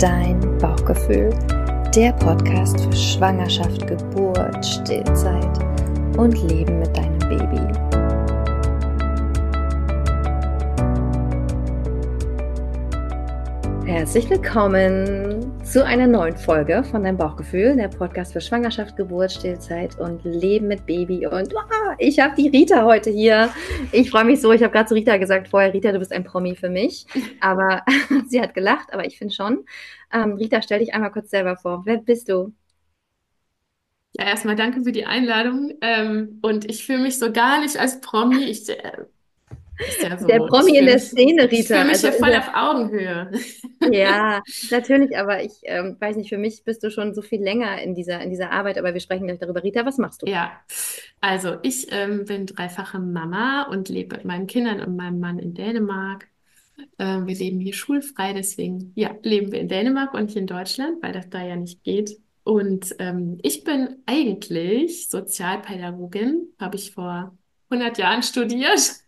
Dein Bauchgefühl, der Podcast für Schwangerschaft, Geburt, Stillzeit und Leben mit deinem Baby. Herzlich willkommen zu einer neuen Folge von Dein Bauchgefühl, der Podcast für Schwangerschaft, Geburt, Stillzeit und Leben mit Baby. Und oh, ich habe die Rita heute hier. Ich freue mich so. Ich habe gerade zu Rita gesagt vorher, Rita, du bist ein Promi für mich. Aber sie hat gelacht, aber ich finde schon. Ähm, Rita, stell dich einmal kurz selber vor. Wer bist du? Ja, erstmal danke für die Einladung. Ähm, und ich fühle mich so gar nicht als Promi. Ich äh, ja so, der Promi in der Szene, Rita. Ich fühle mich also ja voll auf Augenhöhe. Ja, natürlich, aber ich ähm, weiß nicht, für mich bist du schon so viel länger in dieser, in dieser Arbeit, aber wir sprechen gleich darüber. Rita, was machst du? Ja, also ich ähm, bin dreifache Mama und lebe mit meinen Kindern und meinem Mann in Dänemark. Ähm, wir leben hier schulfrei, deswegen ja, leben wir in Dänemark und nicht in Deutschland, weil das da ja nicht geht. Und ähm, ich bin eigentlich Sozialpädagogin, habe ich vor 100 Jahren studiert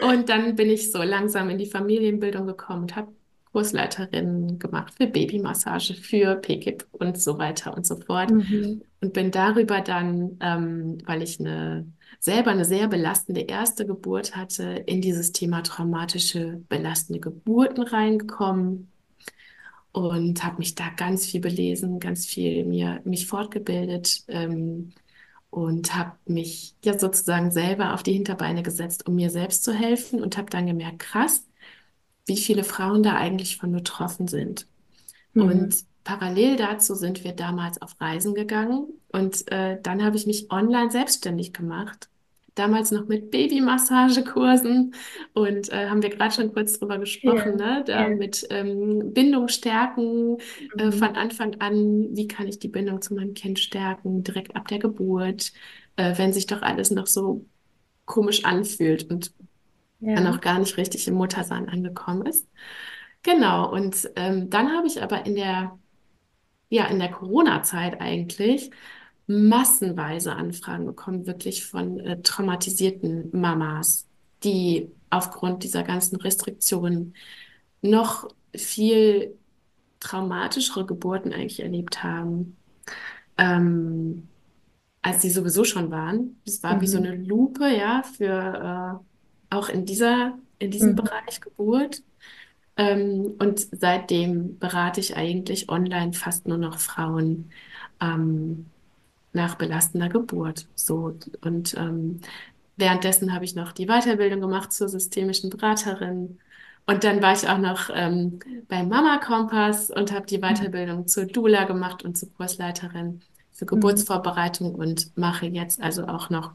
und dann bin ich so langsam in die Familienbildung gekommen und habe Kursleiterin gemacht für Babymassage, für PKIP und so weiter und so fort. Mhm. Und bin darüber dann, ähm, weil ich eine, selber eine sehr belastende erste Geburt hatte, in dieses Thema traumatische, belastende Geburten reingekommen und habe mich da ganz viel belesen, ganz viel mir, mich fortgebildet. Ähm, und habe mich ja sozusagen selber auf die Hinterbeine gesetzt, um mir selbst zu helfen und habe dann gemerkt, krass, wie viele Frauen da eigentlich von betroffen sind. Mhm. Und parallel dazu sind wir damals auf Reisen gegangen und äh, dann habe ich mich online selbstständig gemacht damals noch mit Babymassagekursen und äh, haben wir gerade schon kurz drüber gesprochen, ja, ne? Da ja. mit ähm, Bindung stärken äh, mhm. äh, von Anfang an, wie kann ich die Bindung zu meinem Kind stärken, direkt ab der Geburt, äh, wenn sich doch alles noch so komisch anfühlt und ja. dann auch gar nicht richtig im Muttersein angekommen ist. Genau, und ähm, dann habe ich aber in der, ja, in der Corona-Zeit eigentlich massenweise Anfragen bekommen, wirklich von äh, traumatisierten Mamas, die aufgrund dieser ganzen Restriktionen noch viel traumatischere Geburten eigentlich erlebt haben, ähm, als sie sowieso schon waren. Es war mhm. wie so mhm. eine Lupe, ja, für äh, auch in dieser, in diesem mhm. Bereich Geburt. Ähm, und seitdem berate ich eigentlich online fast nur noch Frauen, ähm, nach belastender Geburt. So und ähm, währenddessen habe ich noch die Weiterbildung gemacht zur systemischen Beraterin. Und dann war ich auch noch ähm, beim Mama Kompass und habe die. Weiterbildung zur Dula gemacht und zur Kursleiterin für mhm. Geburtsvorbereitung und mache jetzt also auch noch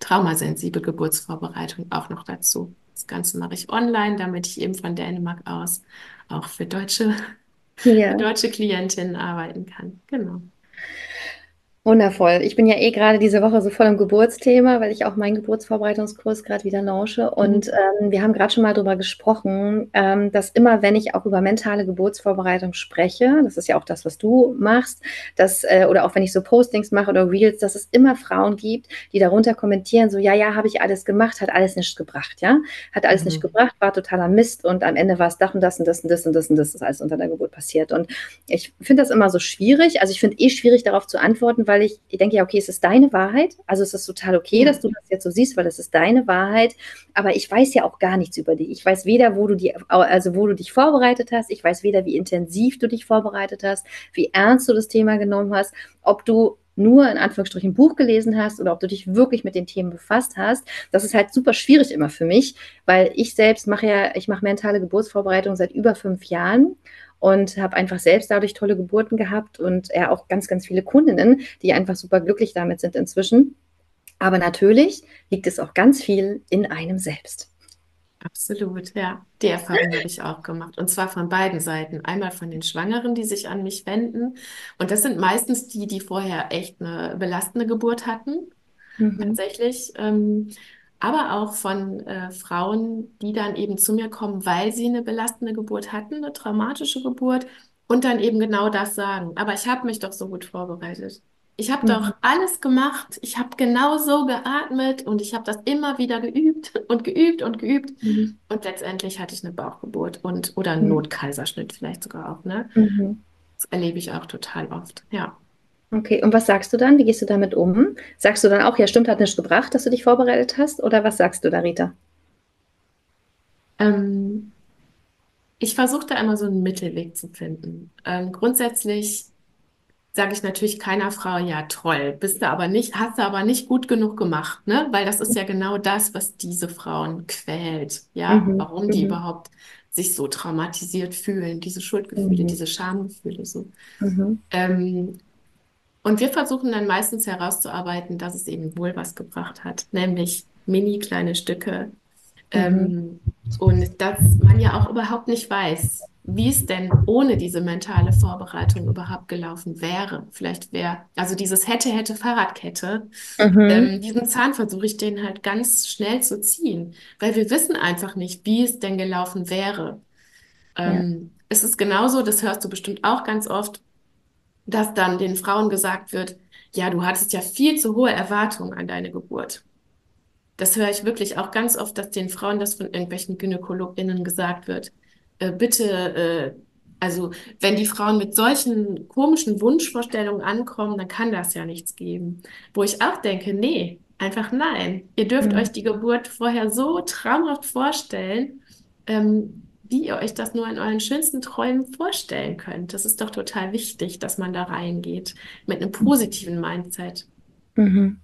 traumasensible Geburtsvorbereitung auch noch dazu. Das Ganze mache ich online, damit ich eben von Dänemark aus auch für deutsche, ja. für deutsche Klientinnen arbeiten kann. Genau. Wundervoll. Ich bin ja eh gerade diese Woche so voll im Geburtsthema, weil ich auch meinen Geburtsvorbereitungskurs gerade wieder launche. Mhm. Und ähm, wir haben gerade schon mal darüber gesprochen, ähm, dass immer, wenn ich auch über mentale Geburtsvorbereitung spreche, das ist ja auch das, was du machst, dass, äh, oder auch wenn ich so Postings mache oder Reels, dass es immer Frauen gibt, die darunter kommentieren, so, ja, ja, habe ich alles gemacht, hat alles nichts gebracht, ja, hat alles mhm. nicht gebracht, war totaler Mist und am Ende war es das und das und das und das und das und das ist alles unter der Geburt passiert. Und ich finde das immer so schwierig. Also ich finde eh schwierig, darauf zu antworten, weil ich, ich denke ja, okay, es ist deine Wahrheit. Also es ist total okay, dass du das jetzt so siehst, weil es ist deine Wahrheit. Aber ich weiß ja auch gar nichts über dich. Ich weiß weder, wo du die, also wo du dich vorbereitet hast. Ich weiß weder, wie intensiv du dich vorbereitet hast, wie ernst du das Thema genommen hast, ob du nur in Anführungsstrichen ein Buch gelesen hast oder ob du dich wirklich mit den Themen befasst hast. Das ist halt super schwierig immer für mich, weil ich selbst mache ja, ich mache mentale Geburtsvorbereitung seit über fünf Jahren und habe einfach selbst dadurch tolle Geburten gehabt und er auch ganz, ganz viele Kundinnen, die einfach super glücklich damit sind inzwischen. Aber natürlich liegt es auch ganz viel in einem selbst. Absolut, ja. Die Erfahrung habe ich auch gemacht. Und zwar von beiden Seiten. Einmal von den Schwangeren, die sich an mich wenden. Und das sind meistens die, die vorher echt eine belastende Geburt hatten. Mhm. Tatsächlich. Ähm, aber auch von äh, Frauen, die dann eben zu mir kommen, weil sie eine belastende Geburt hatten, eine traumatische Geburt und dann eben genau das sagen. Aber ich habe mich doch so gut vorbereitet. Ich habe Mhm. doch alles gemacht. Ich habe genau so geatmet und ich habe das immer wieder geübt und geübt und geübt. Mhm. Und letztendlich hatte ich eine Bauchgeburt und oder einen Mhm. Notkaiserschnitt vielleicht sogar auch, ne? Mhm. Das erlebe ich auch total oft. Ja. Okay, und was sagst du dann? Wie gehst du damit um? Sagst du dann auch, ja, stimmt, hat nicht gebracht, dass du dich vorbereitet hast? Oder was sagst du da, Rita? Ähm, ich versuche da immer so einen Mittelweg zu finden. Ähm, grundsätzlich sage ich natürlich keiner Frau, ja toll, bist du aber nicht, hast du aber nicht gut genug gemacht, ne? Weil das ist ja genau das, was diese Frauen quält, ja, Mhm. warum die Mhm. überhaupt sich so traumatisiert fühlen, diese Schuldgefühle, Mhm. diese Schamgefühle so. Mhm. Ähm, und wir versuchen dann meistens herauszuarbeiten, dass es eben wohl was gebracht hat, nämlich mini kleine Stücke Mhm. ähm, und dass man ja auch überhaupt nicht weiß, wie es denn ohne diese mentale Vorbereitung überhaupt gelaufen wäre. Vielleicht wäre, also dieses hätte, hätte Fahrradkette, Mhm. ähm, diesen Zahn versuche ich den halt ganz schnell zu ziehen, weil wir wissen einfach nicht, wie es denn gelaufen wäre. Ja. Ähm, es ist genauso, das hörst du bestimmt auch ganz oft, dass dann den Frauen gesagt wird, ja, du hattest ja viel zu hohe Erwartungen an deine Geburt. Das höre ich wirklich auch ganz oft, dass den Frauen das von irgendwelchen GynäkologInnen gesagt wird. Äh, bitte, äh, also wenn die Frauen mit solchen komischen Wunschvorstellungen ankommen, dann kann das ja nichts geben. Wo ich auch denke, nee, einfach nein. Ihr dürft Mhm. euch die Geburt vorher so traumhaft vorstellen, ähm, wie ihr euch das nur in euren schönsten Träumen vorstellen könnt. Das ist doch total wichtig, dass man da reingeht mit einem positiven Mindset. Mhm.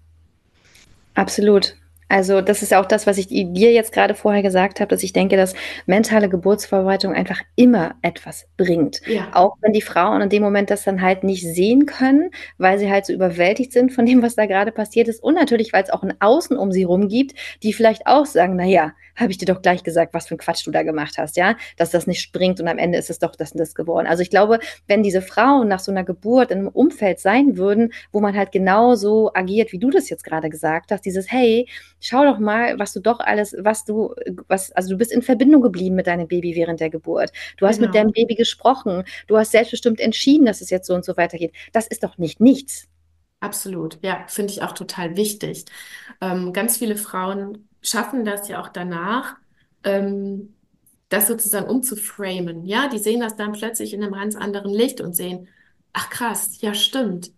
Absolut. Also das ist ja auch das, was ich dir jetzt gerade vorher gesagt habe, dass ich denke, dass mentale Geburtsvorbereitung einfach immer etwas bringt. Ja, Auch wenn die Frauen in dem Moment das dann halt nicht sehen können, weil sie halt so überwältigt sind von dem, was da gerade passiert ist. Und natürlich, weil es auch ein Außen um sie rum gibt, die vielleicht auch sagen, na ja, habe ich dir doch gleich gesagt, was für ein Quatsch du da gemacht hast, ja, dass das nicht springt und am Ende ist es doch das und das geworden. Also ich glaube, wenn diese Frauen nach so einer Geburt in einem Umfeld sein würden, wo man halt genau so agiert, wie du das jetzt gerade gesagt hast, dieses hey, schau doch mal, was du doch alles, was du, was, also du bist in Verbindung geblieben mit deinem Baby während der Geburt. Du hast mit genau. deinem Baby gesprochen. Du hast selbstbestimmt entschieden, dass es jetzt so und so weitergeht. Das ist doch nicht nichts. Absolut, ja, finde ich auch total wichtig. Ähm, ganz viele Frauen schaffen das ja auch danach, ähm, das sozusagen umzuframen. Ja, die sehen das dann plötzlich in einem ganz anderen Licht und sehen, ach krass, ja stimmt.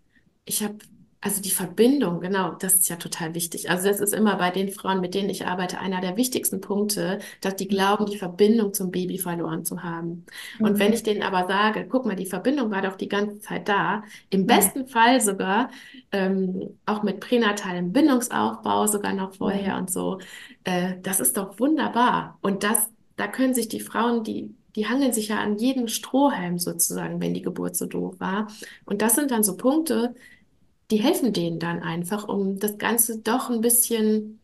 Ich habe, also die Verbindung, genau, das ist ja total wichtig. Also das ist immer bei den Frauen, mit denen ich arbeite, einer der wichtigsten Punkte, dass die glauben, die Verbindung zum Baby verloren zu haben. Und wenn Mhm. ich denen aber sage, guck mal, die Verbindung war doch die ganze Zeit da, im Mhm. besten Fall sogar ähm, auch mit pränatalem Bindungsaufbau, sogar noch Mhm. vorher und so. Äh, das ist doch wunderbar. Und das, da können sich die Frauen, die, die hangeln sich ja an jeden Strohhalm sozusagen, wenn die Geburt so doof war. Und das sind dann so Punkte, die helfen denen dann einfach, um das Ganze doch ein bisschen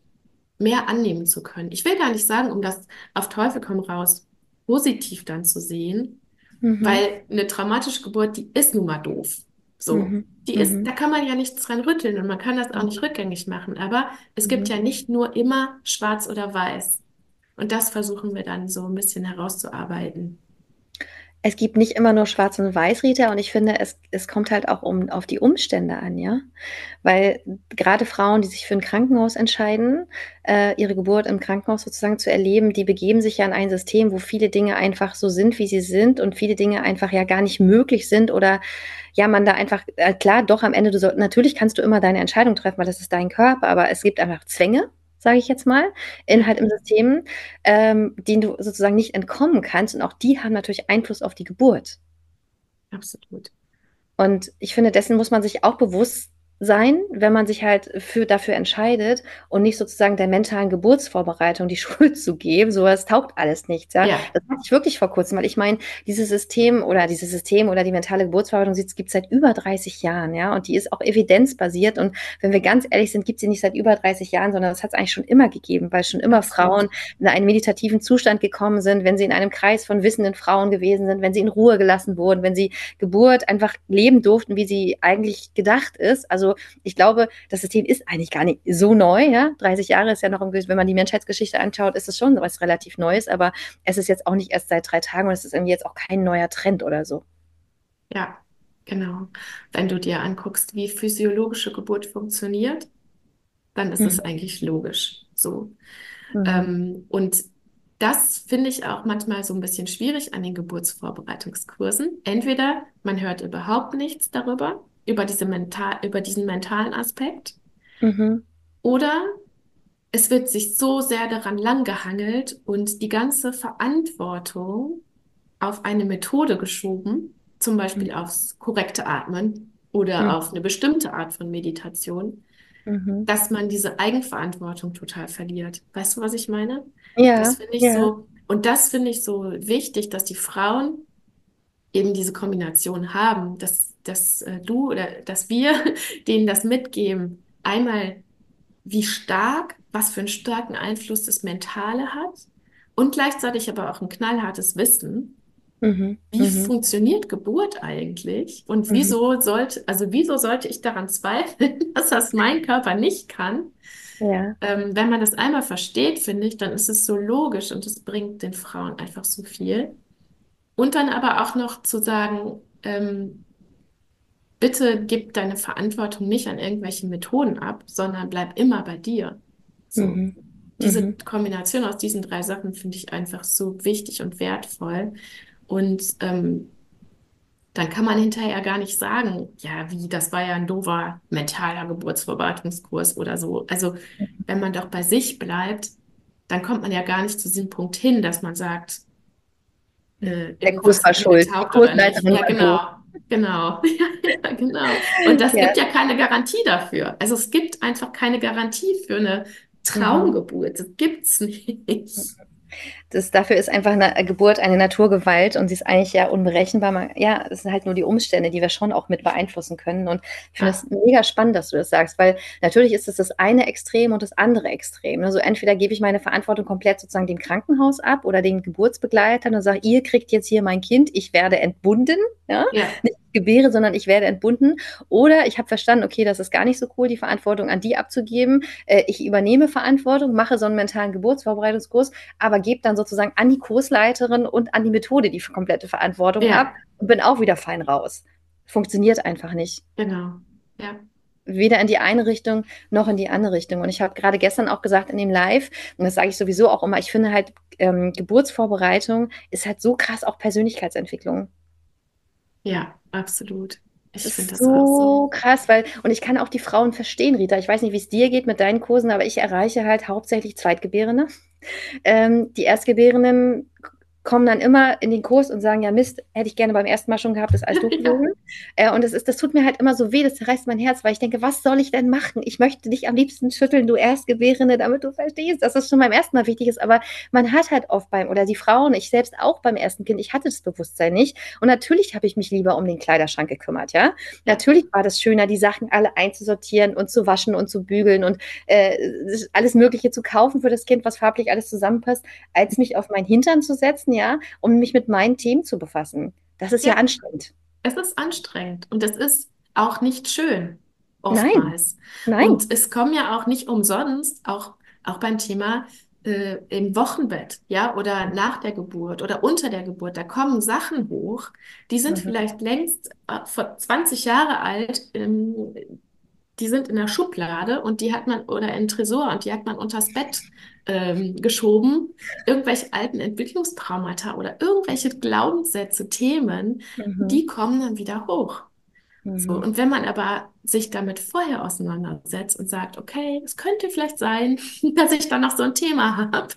mehr annehmen zu können. Ich will gar nicht sagen, um das auf Teufel komm raus positiv dann zu sehen, Mhm. weil eine traumatische Geburt, die ist nun mal doof. So. Mhm. Die ist, Mhm. da kann man ja nichts dran rütteln und man kann das auch nicht rückgängig machen. Aber es gibt Mhm. ja nicht nur immer schwarz oder weiß. Und das versuchen wir dann so ein bisschen herauszuarbeiten. Es gibt nicht immer nur Schwarz und Weiß, Rita, und ich finde, es, es kommt halt auch um, auf die Umstände an, ja. Weil gerade Frauen, die sich für ein Krankenhaus entscheiden, äh, ihre Geburt im Krankenhaus sozusagen zu erleben, die begeben sich ja in ein System, wo viele Dinge einfach so sind, wie sie sind und viele Dinge einfach ja gar nicht möglich sind oder ja, man da einfach, äh, klar, doch am Ende, du soll, natürlich kannst du immer deine Entscheidung treffen, weil das ist dein Körper, aber es gibt einfach Zwänge, sage ich jetzt mal, in Ja, halt im System, ähm, denen du sozusagen nicht entkommen kannst und auch die haben natürlich Einfluss auf die Geburt. absolut. Und ich finde, dessen muss man sich auch bewusst sein, wenn man sich halt für, dafür entscheidet und nicht sozusagen der mentalen Geburtsvorbereitung die Schuld zu geben. Sowas taugt alles nichts, ja. Ja, Das hatte ich wirklich vor kurzem, weil ich meine, dieses System oder dieses System oder die mentale Geburtsvorbereitung gibt es seit über 30 Jahren, ja. Und die ist auch evidenzbasiert. Und wenn wir ganz ehrlich sind, gibt sie nicht seit über 30 Jahren, sondern das hat es eigentlich schon immer gegeben, weil schon immer. Frauen in einen meditativen Zustand gekommen sind, wenn sie in einem Kreis von wissenden Frauen gewesen sind, wenn sie in Ruhe gelassen wurden, wenn sie Geburt einfach leben durften, wie sie eigentlich gedacht ist. Also ich glaube, das System ist eigentlich gar nicht so neu. Ja? 30 Jahre ist ja noch, wenn man die Menschheitsgeschichte anschaut, ist es schon was relativ Neues, aber es ist jetzt auch nicht erst seit drei Tagen und es ist irgendwie jetzt auch kein neuer Trend oder so. Ja, Genau. Wenn du dir anguckst, wie physiologische Geburt funktioniert, dann ist es Mhm. eigentlich logisch so. Mhm. Ähm, und das finde ich auch manchmal so ein bisschen schwierig an den Geburtsvorbereitungskursen. Entweder man hört überhaupt nichts darüber, über diese mental, über diesen mentalen Aspekt, Mhm. oder es wird sich so sehr daran langgehangelt und die ganze Verantwortung auf eine Methode geschoben, zum Beispiel aufs korrekte Atmen oder Mhm. auf eine bestimmte Art von Meditation, Mhm. dass man diese Eigenverantwortung total verliert. Weißt du, was ich meine? Das Ja, finde ich ja. so, und das finde ich so wichtig, dass die Frauen eben diese Kombination haben, dass, dass äh, du oder dass wir denen das mitgeben. Einmal, wie stark, was für einen starken Einfluss das Mentale hat und gleichzeitig aber auch ein knallhartes Wissen. Mhm. Wie Mhm. funktioniert Geburt eigentlich? Und Mhm. wieso sollte, also wieso sollte ich daran zweifeln, dass das mein Körper nicht kann? Ja. Ähm, wenn man das einmal versteht, finde ich, dann ist es so logisch und es bringt den Frauen einfach so viel. Und dann aber auch noch zu sagen, ähm, bitte gib deine Verantwortung nicht an irgendwelche Methoden ab, sondern bleib immer bei dir. So. Mhm. Diese Mhm. Kombination aus diesen drei Sachen finde ich einfach so wichtig und wertvoll. Und ähm, dann kann man hinterher gar nicht sagen, ja, wie, das war ja ein doofer mentaler Geburtsvorbereitungskurs oder so. Also, wenn man doch bei sich bleibt, dann kommt man ja gar nicht zu diesem Punkt hin, dass man sagt, äh, Der Kurs war schuld. Die. Kursleiterin Ja, genau, genau, ja, genau. Und das Ja. gibt ja keine Garantie dafür. Also es gibt einfach keine Garantie für eine Mhm. Traumgeburt. Das gibt's nicht. Das, dafür ist einfach eine Geburt eine Naturgewalt und sie ist eigentlich ja unberechenbar. Man, ja, es sind halt nur die Umstände, die wir schon auch mit beeinflussen können. Und ich finde Ja. es mega spannend, dass du das sagst, weil natürlich ist es das eine Extrem und das andere Extrem. Also entweder gebe ich meine Verantwortung komplett sozusagen dem Krankenhaus ab oder den Geburtsbegleitern und sage, ihr kriegt jetzt hier mein Kind, ich werde entbunden. Ja? Ja, Nicht gebäre, sondern ich werde entbunden. Oder ich habe verstanden, okay, das ist gar nicht so cool, die Verantwortung an die abzugeben. Äh, ich übernehme Verantwortung, mache so einen mentalen Geburtsvorbereitungskurs, aber gebe dann sozusagen an die Kursleiterin und an die Methode die komplette Verantwortung ja, ab und bin auch wieder fein raus. Funktioniert einfach nicht. genau. Ja, Weder in die eine Richtung noch in die andere Richtung. Und ich habe gerade gestern auch gesagt in dem Live, und das sage ich sowieso auch immer, ich finde halt, ähm, Geburtsvorbereitung ist halt so krass auch Persönlichkeitsentwicklung. ja, absolut. Ich Das finde ist das so. so krass, weil, und ich kann auch die Frauen verstehen, Rita. Ich weiß nicht, wie es dir geht mit deinen Kursen, aber ich erreiche halt hauptsächlich Zweitgebärende. Ähm, die Erstgebärenden kommen dann immer in den Kurs und sagen, ja Mist, hätte ich gerne beim ersten Mal schon gehabt, ist alles doof Ja. Äh, und das ist, das tut mir halt immer so weh, das zerreißt mein Herz, weil ich denke, was soll ich denn machen? Ich möchte dich am liebsten schütteln, du Erstgebärende, damit du verstehst, dass das schon beim ersten Mal wichtig ist. Aber man hat halt oft beim, oder die Frauen, ich selbst auch beim ersten Kind, ich hatte das Bewusstsein nicht. Und natürlich habe ich mich lieber um den Kleiderschrank gekümmert, ja. ja, Natürlich war das schöner, die Sachen alle einzusortieren und zu waschen und zu bügeln und äh, alles Mögliche zu kaufen für das Kind, was farblich alles zusammenpasst, als mich auf meinen Hintern zu setzen, ja, um mich mit meinen Themen zu befassen. Das ist ja ja. anstrengend. Es ist anstrengend und es ist auch nicht schön, Nein, oftmals. nein. Und es kommen ja auch nicht umsonst, auch, auch beim Thema äh, im Wochenbett, ja, oder nach der Geburt oder unter der Geburt, da kommen Sachen hoch, die sind Mhm. vielleicht längst äh, vor 20 Jahre alt, ähm, die sind in der Schublade und die hat man, oder im Tresor und die hat man unters Bett ähm, geschoben. Irgendwelche alten Entwicklungstraumata oder irgendwelche Glaubenssätze, Themen, Mhm. die kommen dann wieder hoch. So, Mhm. und wenn man aber sich damit vorher auseinandersetzt und sagt, okay, es könnte vielleicht sein, dass ich da noch so ein Thema habe.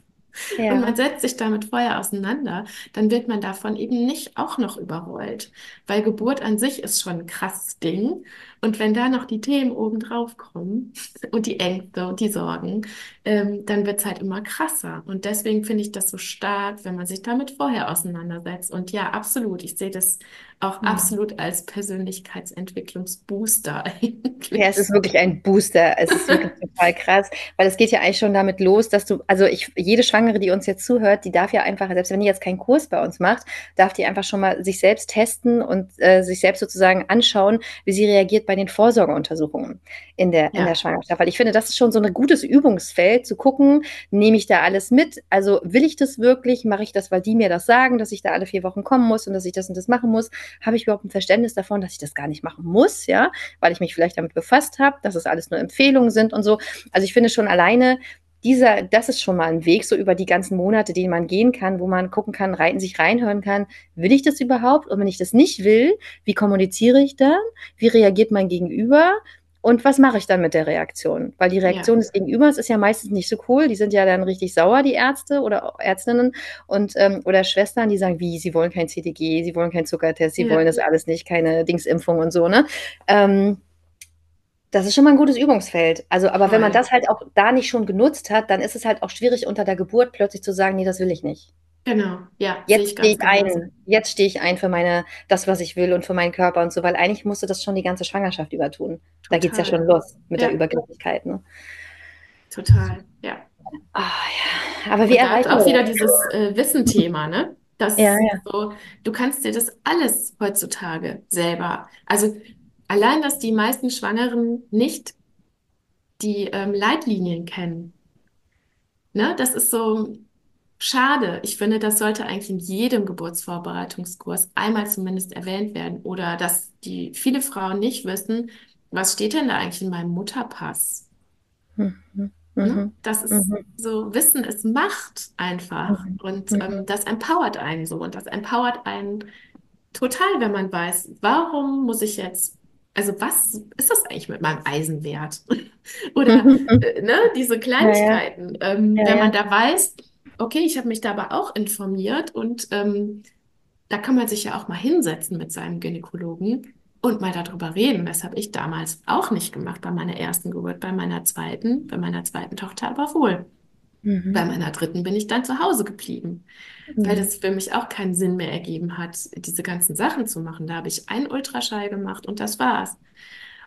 Und Ja. man setzt sich damit vorher auseinander, dann wird man davon eben nicht auch noch überrollt. Weil Geburt an sich ist schon ein krasses Ding. Und wenn da noch die Themen obendrauf kommen und die Ängste und die Sorgen, ähm, dann wird es halt immer krasser. Und deswegen finde ich das so stark, wenn man sich damit vorher auseinandersetzt. Und ja, absolut. Ich sehe das auch Mhm. absolut als Persönlichkeitsentwicklungsbooster Ja, es ist eigentlich. wirklich ein Booster. Es ist wirklich total krass, weil es geht ja eigentlich schon damit los, dass du, also ich, jede Schwangere, die uns jetzt zuhört, die darf ja einfach, selbst wenn die jetzt keinen Kurs bei uns macht, darf die einfach schon mal sich selbst testen und äh, sich selbst sozusagen anschauen, wie sie reagiert bei den Vorsorgeuntersuchungen in der, ja. in der Schwangerschaft. Weil ich finde, das ist schon so ein gutes Übungsfeld, zu gucken, nehme ich da alles mit? Also will ich das wirklich? Mache ich das, weil die mir das sagen, dass ich da alle vier Wochen kommen muss und dass ich das und das machen muss? Habe ich überhaupt ein Verständnis davon, dass ich das gar nicht machen muss, ja? Weil ich mich vielleicht damit befasst habe, dass es alles nur Empfehlungen sind und so. Also ich finde schon alleine, dieser, das ist schon mal ein Weg, so über die ganzen Monate, den man gehen kann, wo man gucken kann, rein, sich reinhören kann, will ich das überhaupt? Und wenn ich das nicht will, wie kommuniziere ich dann? Wie reagiert mein Gegenüber? Und was mache ich dann mit der Reaktion? Weil die Reaktion ja. des Gegenübers ist ja meistens nicht so cool. Die sind ja dann richtig sauer, die Ärzte oder Ärztinnen und ähm, oder Schwestern, die sagen, wie, sie wollen kein CTG, sie wollen kein Zuckertest, sie ja. wollen das alles nicht, keine Dingsimpfung und so, ne? Ähm, das ist schon mal ein gutes Übungsfeld. Also, aber Voll. wenn man das halt auch da nicht schon genutzt hat, dann ist es halt auch schwierig unter der Geburt plötzlich zu sagen, nee, das will ich nicht. Genau, ja. Jetzt stehe ich ein. Jetzt stehe ich ein für meine, das, was ich will und für meinen Körper und so, weil eigentlich musste das schon die ganze Schwangerschaft über tun. Total. Da geht es ja schon los mit ja. der Übergriffigkeit. Ne? Total, ja. Oh, ja. Aber wie erreicht auch wieder dieses äh, Wissen-Thema, ne? Das ja, ja. so, du kannst dir das alles heutzutage selber. Also Allein, dass die meisten Schwangeren nicht die ähm, Leitlinien kennen. Ne? Das ist so schade. Ich finde, das sollte eigentlich in jedem Geburtsvorbereitungskurs einmal zumindest erwähnt werden. Oder dass die viele Frauen nicht wissen, was steht denn da eigentlich in meinem Mutterpass? Mhm. Ne? Mhm. Das ist mhm. so, Wissen ist Macht einfach. Mhm. Und ähm, mhm. das empowert einen so. Und das empowert einen total, wenn man weiß, warum muss ich jetzt also was ist das eigentlich mit meinem Eisenwert? Oder äh, ne, diese Kleinigkeiten. Ja, ja. Ähm, ja, wenn man da weiß, okay, ich habe mich da aber auch informiert und ähm, da kann man sich ja auch mal hinsetzen mit seinem Gynäkologen und mal darüber reden. Das habe ich damals auch nicht gemacht bei meiner ersten Geburt, bei meiner zweiten, bei meiner zweiten Tochter aber wohl. Mhm. Bei meiner dritten bin ich dann zu Hause geblieben, mhm. weil das für mich auch keinen Sinn mehr ergeben hat, diese ganzen Sachen zu machen. Da habe ich einen Ultraschall gemacht und das war's.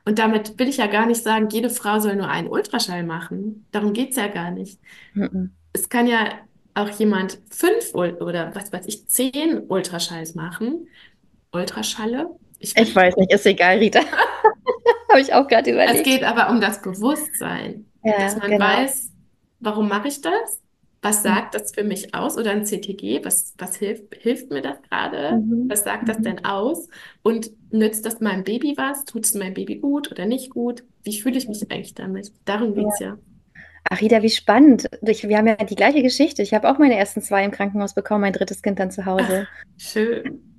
Und damit will ich ja gar nicht sagen, jede Frau soll nur einen Ultraschall machen. Darum geht es ja gar nicht. Mhm. Es kann ja auch jemand fünf oder was weiß ich, zehn Ultraschalls machen. Ultraschalle. Ich, ich weiß nicht, ist egal, Rita. Habe ich auch gerade überlegt. Es geht aber um das Bewusstsein, ja, dass man genau. weiß, warum mache ich das? Was mhm. sagt das für mich aus? Oder ein CTG, was, was hilft, hilft mir das gerade? Mhm. Was sagt das mhm. denn aus? Und nützt das meinem Baby was? Tut es meinem Baby gut oder nicht gut? Wie fühle ich mich eigentlich damit? Darum geht es ja. ja. Ach, wie spannend. Ich, wir haben ja die gleiche Geschichte. Ich habe auch meine ersten zwei im Krankenhaus bekommen, mein drittes Kind dann zu Hause. Ach, schön.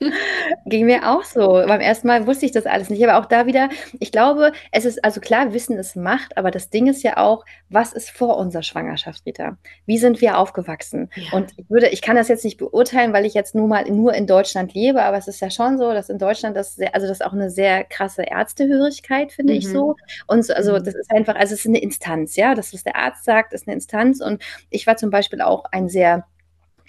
Ging mir auch so. Beim ersten Mal wusste ich das alles nicht. Aber auch da wieder, ich glaube, es ist, also klar, Wissen ist Macht, aber das Ding ist ja auch, was ist vor unserer Schwangerschaft, Rita? Wie sind wir aufgewachsen? Ja. Und ich würde, ich kann das jetzt nicht beurteilen, weil ich jetzt nur mal nur in Deutschland lebe, aber es ist ja schon so, dass in Deutschland das sehr, also das auch eine sehr krasse Ärztehörigkeit, finde mhm. ich so. Und so, also mhm. das ist einfach, also es ist eine Instanz, ja. Das, was der Arzt sagt, ist eine Instanz. Und ich war zum Beispiel auch ein sehr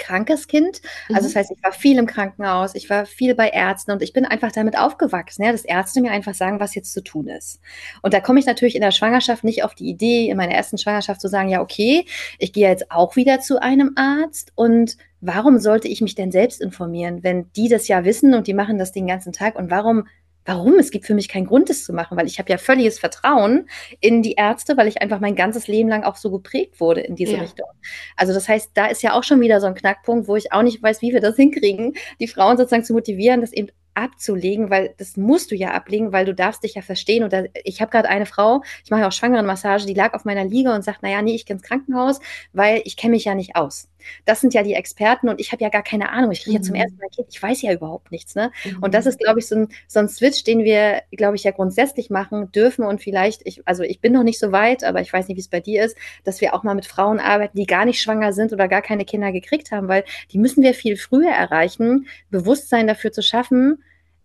krankes Kind. Also das mhm. heißt, ich war viel im Krankenhaus, ich war viel bei Ärzten und ich bin einfach damit aufgewachsen, ja, dass Ärzte mir einfach sagen, was jetzt zu tun ist. Und da komme ich natürlich in der Schwangerschaft nicht auf die Idee, in meiner ersten Schwangerschaft zu sagen, ja, okay, ich gehe jetzt auch wieder zu einem Arzt und warum sollte ich mich denn selbst informieren, wenn die das ja wissen und die machen das den ganzen Tag und warum Warum? Es gibt für mich keinen Grund, das zu machen, weil ich habe ja völliges Vertrauen in die Ärzte, weil ich einfach mein ganzes Leben lang auch so geprägt wurde in diese ja. Richtung. Also das heißt, da ist ja auch schon wieder so ein Knackpunkt, wo ich auch nicht weiß, wie wir das hinkriegen, die Frauen sozusagen zu motivieren, das eben abzulegen, weil das musst du ja ablegen, weil du darfst dich ja verstehen. Oder ich habe gerade eine Frau, ich mache ja auch Schwangerenmassage, die lag auf meiner Liege und sagt, naja, nee, ich gehe ins Krankenhaus, weil ich kenne mich ja nicht aus. Das sind ja die Experten und ich habe ja gar keine Ahnung. Ich kriege mhm. ja zum mhm. ersten Mal ein Kind, ich weiß ja überhaupt nichts. Ne? Mhm. Und das ist, glaube ich, so ein, so ein Switch, den wir, glaube ich, ja grundsätzlich machen dürfen und vielleicht, ich, also ich bin noch nicht so weit, aber ich weiß nicht, wie es bei dir ist, dass wir auch mal mit Frauen arbeiten, die gar nicht schwanger sind oder gar keine Kinder gekriegt haben, weil die müssen wir viel früher erreichen, Bewusstsein dafür zu schaffen,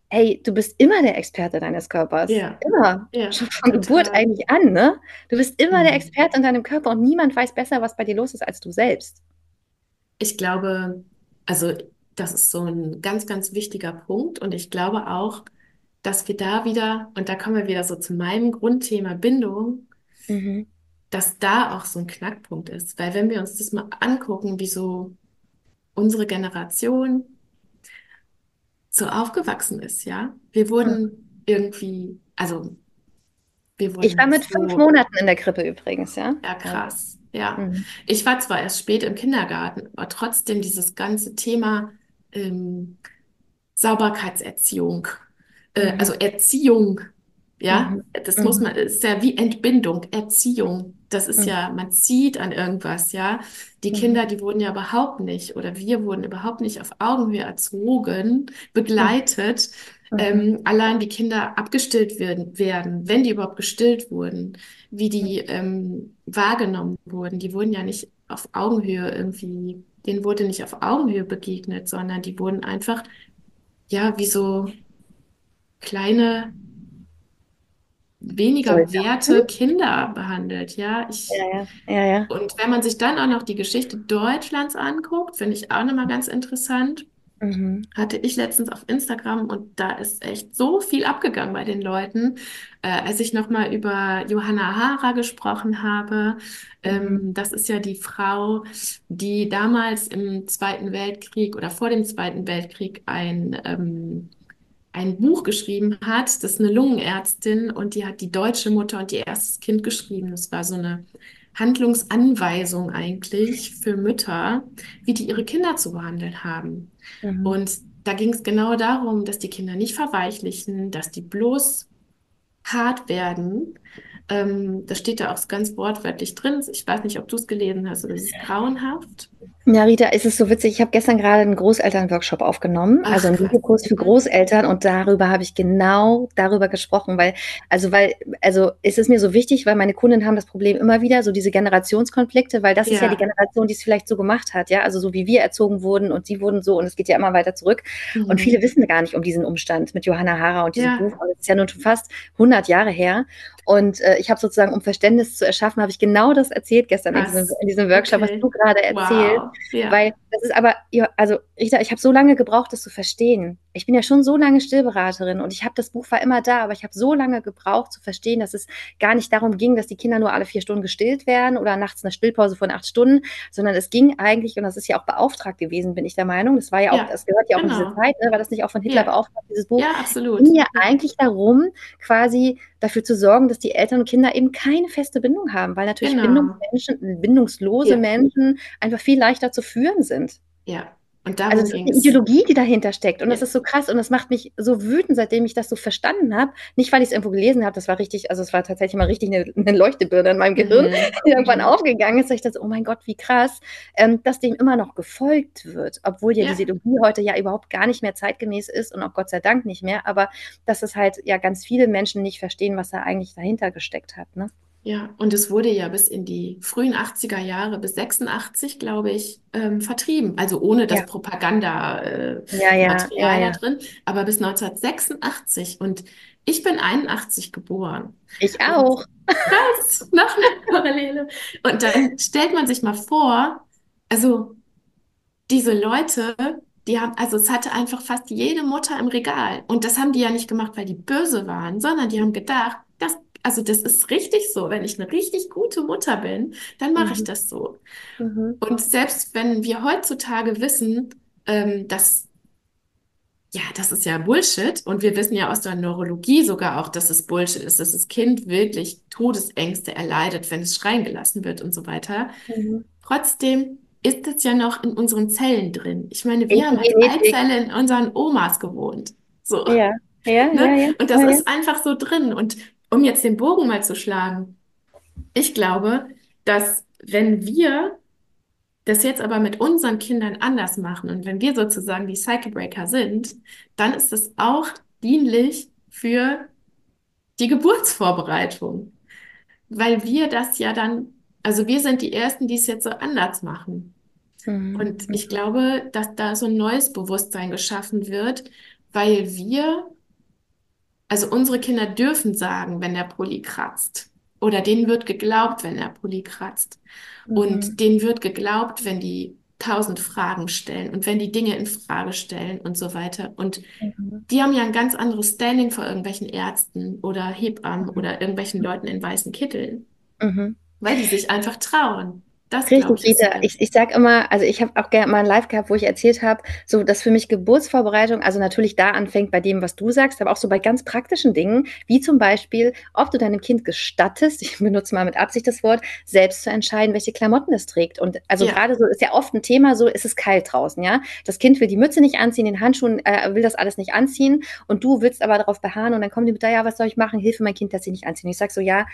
hey, du bist immer der Experte deines Körpers. Ja. Immer. Ja, Schon von total. Geburt eigentlich an, ne? Du bist immer mhm. der Experte in deinem Körper und niemand weiß besser, was bei dir los ist, als du selbst. Ich glaube, also das ist so ein ganz, ganz wichtiger Punkt und ich glaube auch, dass wir da wieder, und da kommen wir wieder so zu meinem Grundthema Bindung, mhm. dass da auch so ein Knackpunkt ist. Weil wenn wir uns das mal angucken, wie so unsere Generation so aufgewachsen ist, ja, wir wurden irgendwie, also wir Ich war wurden mit fünf so, Monaten in der Krippe übrigens, ja. ja, krass, ja. mhm. Ich war zwar erst spät im Kindergarten, aber trotzdem dieses ganze Thema ähm, Sauberkeitserziehung, äh, Mhm. also Erziehung, ja, Mhm. das muss Mhm. man, ist ja wie Entbindung, Erziehung. Das ist Mhm. ja, man zieht an irgendwas, ja. Die Mhm. Kinder, die wurden ja überhaupt nicht, oder wir wurden überhaupt nicht auf Augenhöhe erzogen, begleitet. Mhm. Ähm, allein die Kinder abgestillt werden, werden, wenn die überhaupt gestillt wurden, wie Mhm. die ähm, wahrgenommen wurden. Die wurden ja nicht auf Augenhöhe irgendwie, denen wurde nicht auf Augenhöhe begegnet, sondern die wurden einfach, ja, wie so kleine weniger Soldaten? werte Kinder behandelt, ja. Ich, ja, ja, ja. und wenn man sich dann auch noch die Geschichte Deutschlands anguckt, finde ich auch nochmal ganz interessant. Mhm. Hatte ich letztens auf Instagram und da ist echt so viel abgegangen bei den Leuten, äh, als ich nochmal über Johanna Hara gesprochen habe. Mhm. Ähm, das ist ja die Frau, die damals im Zweiten Weltkrieg oder vor dem Zweiten Weltkrieg ein ähm, ein Buch geschrieben hat. Das ist eine Lungenärztin und die hat die deutsche Mutter und ihr erstes Kind geschrieben. Das war so eine Handlungsanweisung eigentlich für Mütter, wie die ihre Kinder zu behandeln haben. Mhm. Und da ging es genau darum, dass die Kinder nicht verweichlichen, dass die bloß hart werden. Ähm, das steht da auch ganz wortwörtlich drin. Ich weiß nicht, ob du es gelesen hast, es ist grauenhaft. Ja, Rita, es ist so witzig. Ich habe gestern gerade einen Großelternworkshop aufgenommen, also Ach, einen krass. Videokurs für Mhm. Großeltern und darüber habe ich genau darüber gesprochen, weil, also, weil, also es ist mir so wichtig, weil meine Kunden haben das Problem immer wieder, so diese Generationskonflikte, weil das ist ja die Ja. Generation, die es vielleicht so gemacht hat, ja, also so wie wir erzogen wurden und sie wurden so und es geht ja immer weiter zurück. Und viele Mhm. wissen gar nicht um diesen Umstand mit Johanna Hara und diesem Ja, Buch. Und es ist ja nun schon fast 100 Jahre her. Und äh, ich habe sozusagen, um Verständnis zu erschaffen, habe ich genau das erzählt gestern in diesem, in diesem Workshop, was Okay. du gerade erzählst. Wow. Ja. Weil das ist aber, ja, also Rita, ich habe so lange gebraucht, das zu verstehen. Ich bin ja schon so lange Stillberaterin und ich habe das Buch war immer da, aber ich habe so lange gebraucht zu verstehen, dass es gar nicht darum ging, dass die Kinder nur alle vier Stunden gestillt werden oder nachts eine Stillpause von acht Stunden, sondern es ging eigentlich, und das ist ja auch beauftragt gewesen, bin ich der Meinung, das war ja auch, Ja, das gehört ja auch in diese genau. Zeit, ne? war das nicht auch von Hitler Ja, beauftragt, dieses Buch? ja, Es absolut. ging ja Ja, eigentlich darum, quasi dafür zu sorgen, dass die Eltern und Kinder eben keine feste Bindung haben, weil natürlich genau. Bindungsmenschen, bindungslose Ja, Menschen einfach viel leichter zu führen sind. ja. Und Also darum ging eine. Ideologie, die dahinter steckt. Und das Ja. ist so krass und das macht mich so wütend, seitdem ich das so verstanden habe. Nicht, weil ich es irgendwo gelesen habe, das war richtig, also es war tatsächlich mal richtig eine, eine Leuchtebirne in meinem Gehirn, Mhm. die irgendwann Mhm. aufgegangen ist. Da ich dachte, oh mein Gott, wie krass, ähm, dass dem immer noch gefolgt wird, obwohl ja Ja, diese Ideologie heute ja überhaupt gar nicht mehr zeitgemäß ist und auch Gott sei Dank nicht mehr. Aber dass es halt ja ganz viele Menschen nicht verstehen, was da eigentlich dahinter gesteckt hat. Ne? Ja. Und es wurde ja bis in die frühen 80er Jahre, bis 86, glaube ich, ähm, vertrieben. Also ohne das Ja, Propagandamaterial äh, ja, ja, ja, Material da ja. drin, aber bis 1986. Und ich bin 81 geboren. Ich auch. krass, noch eine Parallele. Und dann stellt man sich mal vor, also diese Leute, die haben, also es hatte einfach fast jede Mutter im Regal. Und das haben die ja nicht gemacht, weil die böse waren, sondern die haben gedacht, also das ist richtig so. Wenn ich eine richtig gute Mutter bin, dann mache ich Mhm. das so. Mhm. Und selbst wenn wir heutzutage wissen, ähm, dass ja, das ist ja Bullshit. Und wir wissen ja aus der Neurologie sogar auch, dass es Bullshit ist, dass das Kind wirklich Todesängste erleidet, wenn es schreien gelassen wird und so weiter. Mhm. Trotzdem ist es ja noch in unseren Zellen drin. Ich meine, wir In haben als Genetik. Eizelle in unseren Omas gewohnt. So, Ja, ja, ne? ja, ja, Und das ja. ist einfach so drin. Und um jetzt den Bogen mal zu schlagen, ich glaube, dass wenn wir das jetzt aber mit unseren Kindern anders machen und wenn wir sozusagen die Cycle Breaker sind, dann ist es auch dienlich für die Geburtsvorbereitung, weil wir das ja dann, also wir sind die Ersten, die es jetzt so anders machen. Mhm. Und ich glaube, dass da so ein neues Bewusstsein geschaffen wird, weil wir, also unsere Kinder dürfen sagen, wenn der Pulli kratzt. Oder denen wird geglaubt, wenn der Pulli kratzt. Mhm. Und denen wird geglaubt, wenn die tausend Fragen stellen und wenn die Dinge in Frage stellen und so weiter. Und Mhm. die haben ja ein ganz anderes Standing vor irgendwelchen Ärzten oder Hebammen Mhm. oder irgendwelchen Leuten in weißen Kitteln. Mhm. weil die sich einfach trauen. Das Richtig, ich Rita. Ich, ich sag immer, also ich habe auch gerne mal ein Live gehabt, wo ich erzählt habe, so dass für mich Geburtsvorbereitung, also natürlich da anfängt bei dem, was du sagst, aber auch so bei ganz praktischen Dingen, wie zum Beispiel, ob du deinem Kind gestattest, ich benutze mal mit Absicht das Wort, selbst zu entscheiden, welche Klamotten es trägt. Und also Ja, gerade so ist ja oft ein Thema, so ist es kalt draußen, ja. Das Kind will die Mütze nicht anziehen, den Handschuhen, äh, will das alles nicht anziehen und du willst aber darauf beharren und dann kommen die mit, ja, was soll ich machen? Hilfe mein Kind, dass sie nicht anziehen. Und ich sag so, ja,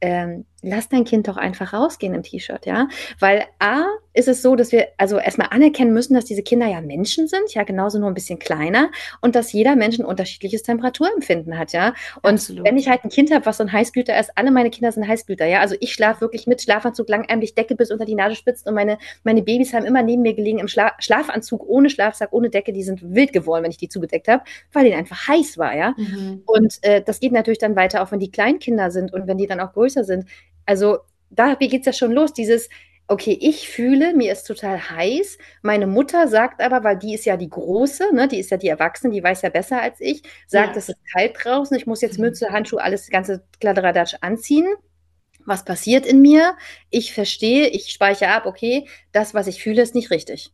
ähm, lass dein Kind doch einfach rausgehen im T-Shirt, ja. Weil A ist es so, dass wir also erstmal anerkennen müssen, dass diese Kinder ja Menschen sind, ja, genauso nur ein bisschen kleiner und dass jeder Mensch ein unterschiedliches Temperaturempfinden hat, ja. Und wenn absolut. ich halt ein Kind habe, was so ein Heißblüter ist, alle meine Kinder sind Heißblüter, ja. Also ich schlafe wirklich mit Schlafanzug langärmlich, Decke bis unter die Nase spitzt und meine, meine Babys haben immer neben mir gelegen im Schla Schlafanzug, ohne Schlafsack, ohne Decke, die sind wild geworden, wenn ich die zugedeckt habe, weil denen einfach heiß war, ja. Mhm. Und äh, das geht natürlich dann weiter, auch wenn die Kleinkinder sind und wenn die dann auch größer sind. Also da geht es ja schon los, dieses, okay, ich fühle, mir ist total heiß. Meine Mutter sagt aber, weil die ist ja die Große, ne, die ist ja die Erwachsene, die weiß ja besser als ich, sagt, Ja. es ist kalt draußen, ich muss jetzt Mütze, Handschuhe, alles ganze Kladderadatsch anziehen. Was passiert in mir? Ich verstehe, ich speichere ab, okay, das, was ich fühle, ist nicht richtig.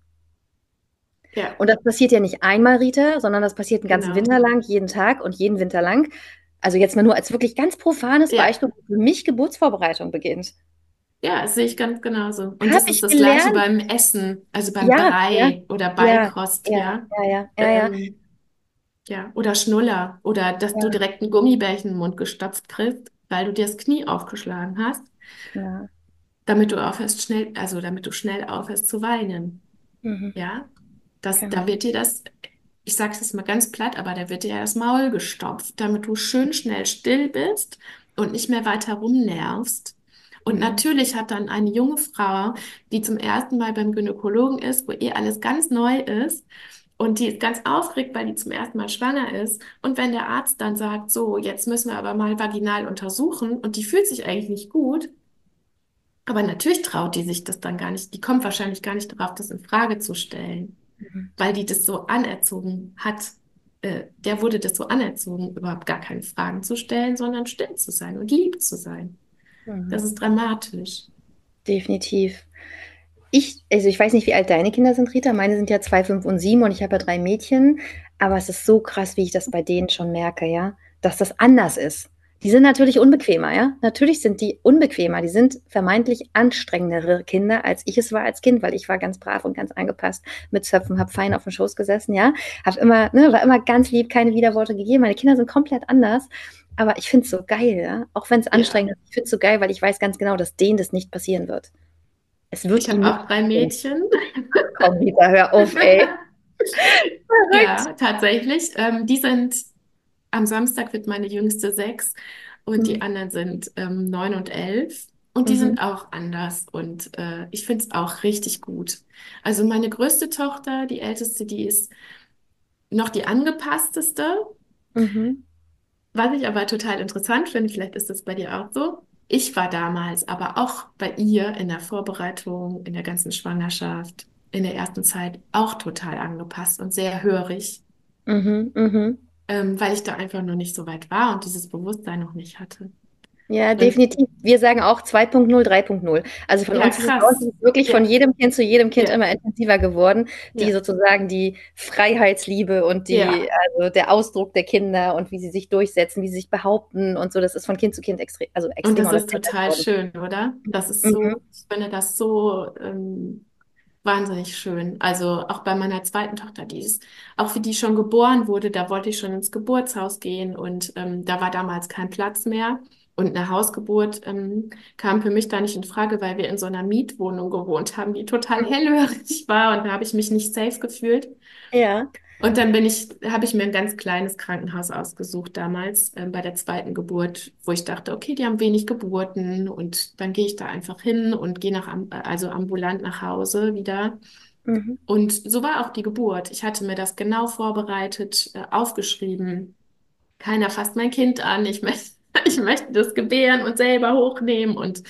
Ja, Und das passiert ja nicht einmal, Rita, sondern das passiert einen ganzen genau. Winter lang, jeden Tag und jeden Winter lang. Also jetzt mal nur als wirklich ganz profanes Ja. Beispiel, wo für mich Geburtsvorbereitung beginnt. Ja, das sehe ich ganz genauso. Und Habe das ist das Gleiche gelernt? beim Essen, also beim Ja, ja, Brei oder ja, Beikost, ja, ja. ja, ja, ja, Ähm, ja. Oder Schnuller. Oder dass du ja, direkt ein Gummibärchen im Mund gestopft kriegst, weil du dir das Knie aufgeschlagen hast, ja. damit du aufhörst schnell, also damit du schnell aufhörst zu weinen. Mhm, Ja. Das, da genau. wird dir das, ich sage es jetzt mal ganz platt, aber da wird dir ja das Maul gestopft, damit du schön schnell still bist und nicht mehr weiter rumnervst. Und natürlich hat dann eine junge Frau, die zum ersten Mal beim Gynäkologen ist, wo ihr alles ganz neu ist und die ist ganz aufgeregt, weil die zum ersten Mal schwanger ist. Und wenn der Arzt dann sagt, so, jetzt müssen wir aber mal vaginal untersuchen und die fühlt sich eigentlich nicht gut, aber natürlich traut die sich das dann gar nicht. Die kommt wahrscheinlich gar nicht darauf, das in Frage zu stellen mhm, weil die das so anerzogen hat. Äh, der wurde das so anerzogen, überhaupt gar keine Fragen zu stellen, sondern still zu sein und lieb zu sein. Das mhm. ist dramatisch. Definitiv. Ich, also ich weiß nicht, wie alt deine Kinder sind, Rita. Meine sind ja zwei, fünf und sieben und ich habe ja drei Mädchen. Aber es ist so krass, wie ich das bei denen schon merke, ja, dass das anders ist. Die sind natürlich unbequemer, ja. Natürlich sind die unbequemer. Die sind vermeintlich anstrengendere Kinder, als ich es war als Kind, weil ich war ganz brav und ganz angepasst mit Zöpfen, habe fein auf dem Schoß gesessen, ja. Hab immer, ne, war immer ganz lieb, keine Widerworte gegeben. Meine Kinder sind komplett anders. Aber ich finde es so geil, ja. Auch wenn es Ja, anstrengend ist. Ich finde es so geil, weil ich weiß ganz genau, dass denen das nicht passieren wird. Es wird ich habe auch drei. Mädchen. Komm, Rita, hör auf, ey. Verrückt. Ja, tatsächlich. Ähm, die sind, am Samstag wird meine jüngste sechs und die Mhm. anderen sind ähm, neun und elf. Und die Mhm. sind auch anders und äh, ich finde es auch richtig gut. Also meine größte Tochter, die älteste, die ist noch die angepassteste. Mhm. Was ich aber total interessant finde, vielleicht ist das bei dir auch so. Ich war damals aber auch bei ihr in der Vorbereitung, in der ganzen Schwangerschaft, in der ersten Zeit auch total angepasst und sehr hörig, Mhm. Mhm. Ähm, weil ich da einfach nur nicht so weit war und dieses Bewusstsein noch nicht hatte. Ja, Und definitiv. Wir sagen auch 2.0, 3.0, Also von ja, uns krass. ist es wirklich von Ja, jedem Kind zu jedem Kind ja, immer intensiver geworden, die sozusagen die Freiheitsliebe und die, also der Ausdruck der Kinder und wie sie sich durchsetzen, wie sie sich behaupten und so, das ist von Kind zu Kind extrem, also Und extremer das und das ist total schön, oder? Das ist Mhm. so, ich finde das so ähm, wahnsinnig schön. Also auch bei meiner zweiten Tochter, die ist, auch wie die schon geboren wurde, da wollte ich schon ins Geburtshaus gehen und ähm, da war damals kein Platz mehr. Und eine Hausgeburt ähm, kam für mich da nicht in Frage, weil wir in so einer Mietwohnung gewohnt haben, die total hellhörig war und da habe ich mich nicht safe gefühlt. Ja. Und dann bin ich, habe ich mir ein ganz kleines Krankenhaus ausgesucht damals, ähm, bei der zweiten Geburt, wo ich dachte, okay, die haben wenig Geburten und dann gehe ich da einfach hin und gehe nach, am- also ambulant nach Hause wieder. Mhm. Und so war auch die Geburt. Ich hatte mir das genau vorbereitet, äh, aufgeschrieben. Keiner fasst mein Kind an. Ich möchte, ich möchte das gebären und selber hochnehmen und,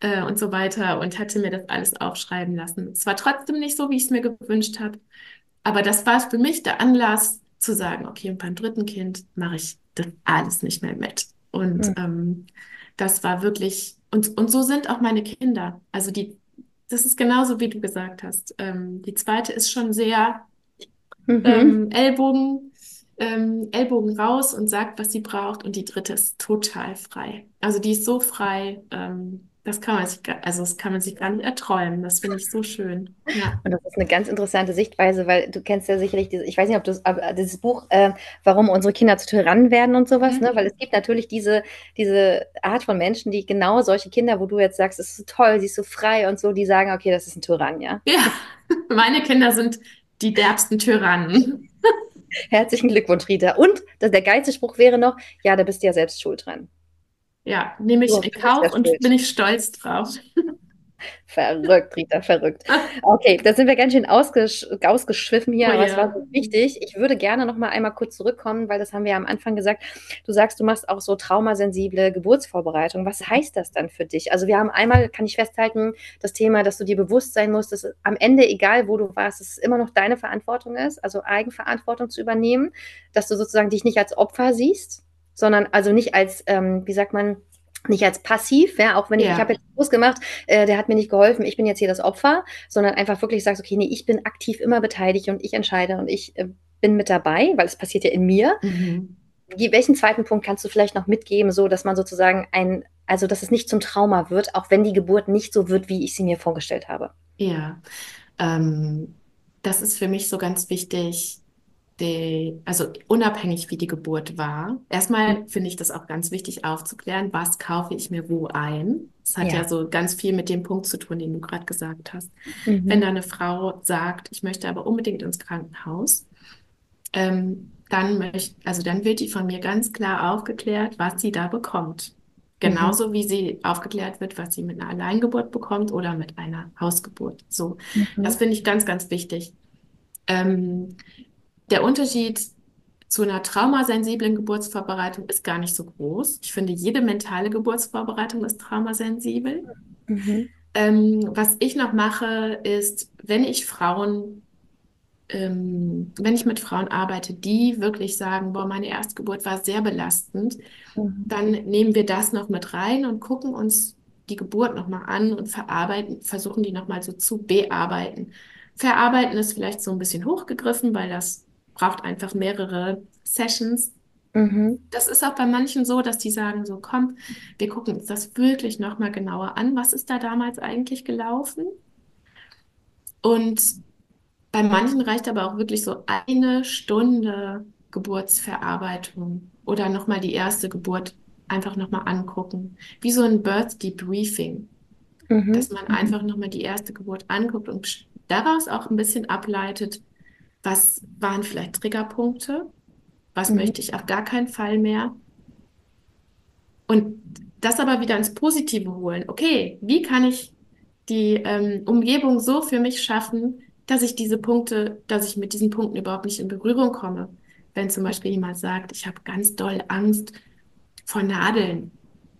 äh, und so weiter und hatte mir das alles aufschreiben lassen. Es war trotzdem nicht so, wie ich es mir gewünscht habe. Aber das war für mich der Anlass zu sagen, okay, und beim dritten Kind mache ich das alles nicht mehr mit. Und Mhm. ähm, das war wirklich und, und so sind auch meine Kinder. Also die, das ist genauso, wie du gesagt hast. Ähm, die zweite ist schon sehr Mhm. ähm, Ellbogen, ähm, Ellbogen raus und sagt, was sie braucht. Und die dritte ist total frei. Also die ist so frei, ähm, das kann man sich, gar- also das kann man sich gar nicht erträumen. Das finde ich so schön. Ja. Und das ist eine ganz interessante Sichtweise, weil du kennst ja sicherlich diese, ich weiß nicht, ob aber dieses Buch, äh, warum unsere Kinder zu Tyrannen werden und sowas, ne? Mhm. Weil es gibt natürlich diese, diese Art von Menschen, die genau solche Kinder, wo du jetzt sagst, es ist so toll, sie ist so frei und so, die sagen, okay, das ist ein Tyrann, ja. Ja, meine Kinder sind die derbsten Tyrannen. Herzlichen Glückwunsch, Rita. Und das, der geilste Spruch wäre noch, ja, da bist du ja selbst schuld dran. Ja, nehme ich So, in Kauf ja und bin ich stolz drauf. Verrückt, Rita, verrückt. Okay, da sind wir ganz schön ausgesch ausgeschwiffen hier, Oh aber es war ja. so wichtig. Ich würde gerne noch mal einmal kurz zurückkommen, weil das haben wir ja am Anfang gesagt. Du sagst, du machst auch so traumasensible Geburtsvorbereitung. Was heißt das dann für dich? Also wir haben einmal, kann ich festhalten, das Thema, dass du dir bewusst sein musst, dass am Ende, egal wo du warst, es immer noch deine Verantwortung ist, also Eigenverantwortung zu übernehmen, dass du sozusagen dich nicht als Opfer siehst, sondern also nicht als, ähm, wie sagt man, nicht als passiv, ja, auch wenn ich, ich Ja. habe jetzt Kurs gemacht, äh, der hat mir nicht geholfen, ich bin jetzt hier das Opfer, sondern einfach wirklich sagst, okay, nee, ich bin aktiv immer beteiligt und ich entscheide und ich äh, bin mit dabei, weil es passiert ja in mir. Mhm. Welchen zweiten Punkt kannst du vielleicht noch mitgeben, so dass man sozusagen ein, also dass es nicht zum Trauma wird, auch wenn die Geburt nicht so wird, wie ich sie mir vorgestellt habe? Ja, ähm, das ist für mich so ganz wichtig, die, also unabhängig wie die Geburt war. Erstmal finde ich das auch ganz wichtig aufzuklären, was kaufe ich mir wo ein. Das hat ja, Ja. so ganz viel mit dem Punkt zu tun, den du gerade gesagt hast. Mhm. Wenn da eine Frau sagt, ich möchte aber unbedingt ins Krankenhaus, ähm, dann möchte, also dann wird die von mir ganz klar aufgeklärt, was sie da bekommt. Genauso wie sie aufgeklärt wird, was sie mit einer Alleingeburt bekommt oder mit einer Hausgeburt. So, das Mhm. finde ich ganz, ganz wichtig. Ähm, der Unterschied zu einer traumasensiblen Geburtsvorbereitung ist gar nicht so groß. Ich finde, jede mentale Geburtsvorbereitung ist traumasensibel. Mhm. Ähm, was ich noch mache, ist, wenn ich Frauen, ähm, wenn ich mit Frauen arbeite, die wirklich sagen, boah, meine Erstgeburt war sehr belastend, Mhm. dann nehmen wir das noch mit rein und gucken uns die Geburt nochmal an und verarbeiten, versuchen die nochmal so zu bearbeiten. Verarbeiten ist vielleicht so ein bisschen hochgegriffen, weil das braucht einfach mehrere Sessions. Mhm. Das ist auch bei manchen so, dass die sagen so, komm, wir gucken uns das wirklich nochmal genauer an. Was ist da damals eigentlich gelaufen? Und bei manchen reicht aber auch wirklich so eine Stunde Geburtsverarbeitung oder nochmal die erste Geburt einfach nochmal angucken. Wie so ein Birth Debriefing, Mhm. dass man einfach nochmal die erste Geburt anguckt und daraus auch ein bisschen ableitet, was waren vielleicht Triggerpunkte, was Mhm. möchte ich auf gar keinen Fall mehr. Und das aber wieder ins Positive holen. Okay, wie kann ich die ähm, Umgebung so für mich schaffen, dass ich diese Punkte, dass ich mit diesen Punkten überhaupt nicht in Berührung komme. Wenn zum Beispiel jemand sagt, ich habe ganz doll Angst vor Nadeln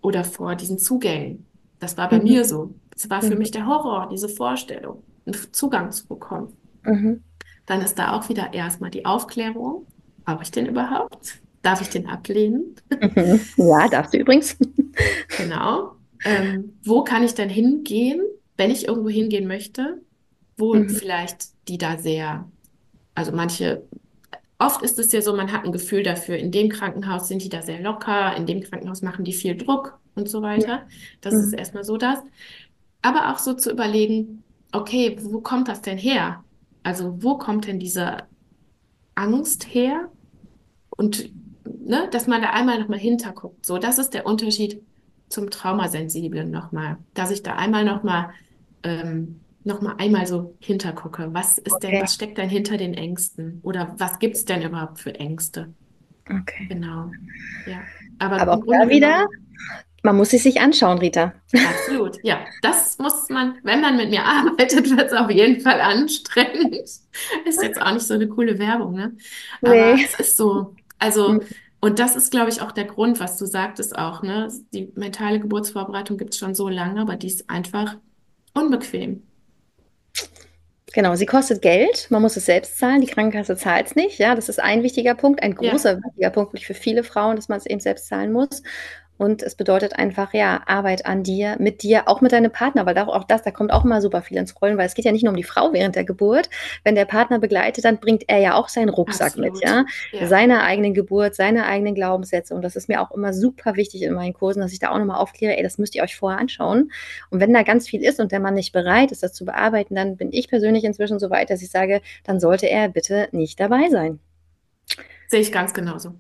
oder vor diesen Zugängen. Das war bei Mhm. mir so. Es war für Mhm. mich der Horror, diese Vorstellung, einen Zugang zu bekommen. Mhm. Dann ist da auch wieder erstmal die Aufklärung. Brauche ich den überhaupt? Darf ich den ablehnen? Mhm. Ja, darfst du übrigens. Genau. Ähm, wo kann ich denn hingehen, wenn ich irgendwo hingehen möchte, wo Mhm. vielleicht die da sehr, also manche, oft ist es ja so, man hat ein Gefühl dafür, in dem Krankenhaus sind die da sehr locker, in dem Krankenhaus machen die viel Druck und so weiter. Das ist Mhm. erstmal so das. Aber auch so zu überlegen, okay, wo kommt das denn her? Also wo kommt denn diese Angst her? Und ne, dass man da einmal nochmal hinterguckt. So, das ist der Unterschied zum Traumasensiblen nochmal. Dass ich da einmal nochmal ähm, noch mal einmal so hintergucke. Was ist denn, Okay. was steckt denn hinter den Ängsten? Oder was gibt es denn überhaupt für Ängste? Okay. Genau. Ja. Aber Aber auch da wieder, man muss es sich anschauen, Rita. absolut. Ja, das muss man, wenn man mit mir arbeitet, wird es auf jeden Fall anstrengend. Ist jetzt auch nicht so eine coole Werbung, ne? Aber Nee. es ist so. Also, Mhm. und das ist, glaube ich, auch der Grund, was du sagtest auch, ne? Die mentale Geburtsvorbereitung gibt es schon so lange, aber die ist einfach unbequem. Genau, sie kostet Geld, man muss es selbst zahlen, die Krankenkasse zahlt es nicht. Ja, das ist ein wichtiger Punkt, ein Ja. großer wichtiger Punkt für viele Frauen, dass man es eben selbst zahlen muss. Und es bedeutet einfach, ja, Arbeit an dir, mit dir, auch mit deinem Partner, weil da auch das, da kommt auch mal super viel ins Rollen, weil es geht ja nicht nur um die Frau während der Geburt. Wenn der Partner begleitet, dann bringt er ja auch seinen Rucksack Absolut. mit, ja? ja? Seine eigenen Geburt, seine eigenen Glaubenssätze. Und das ist mir auch immer super wichtig in meinen Kursen, dass ich da auch nochmal aufkläre, ey, das müsst ihr euch vorher anschauen. Und wenn da ganz viel ist und der Mann nicht bereit ist, das zu bearbeiten, dann bin ich persönlich inzwischen so weit, dass ich sage, dann sollte er bitte nicht dabei sein. Sehe ich ganz genauso.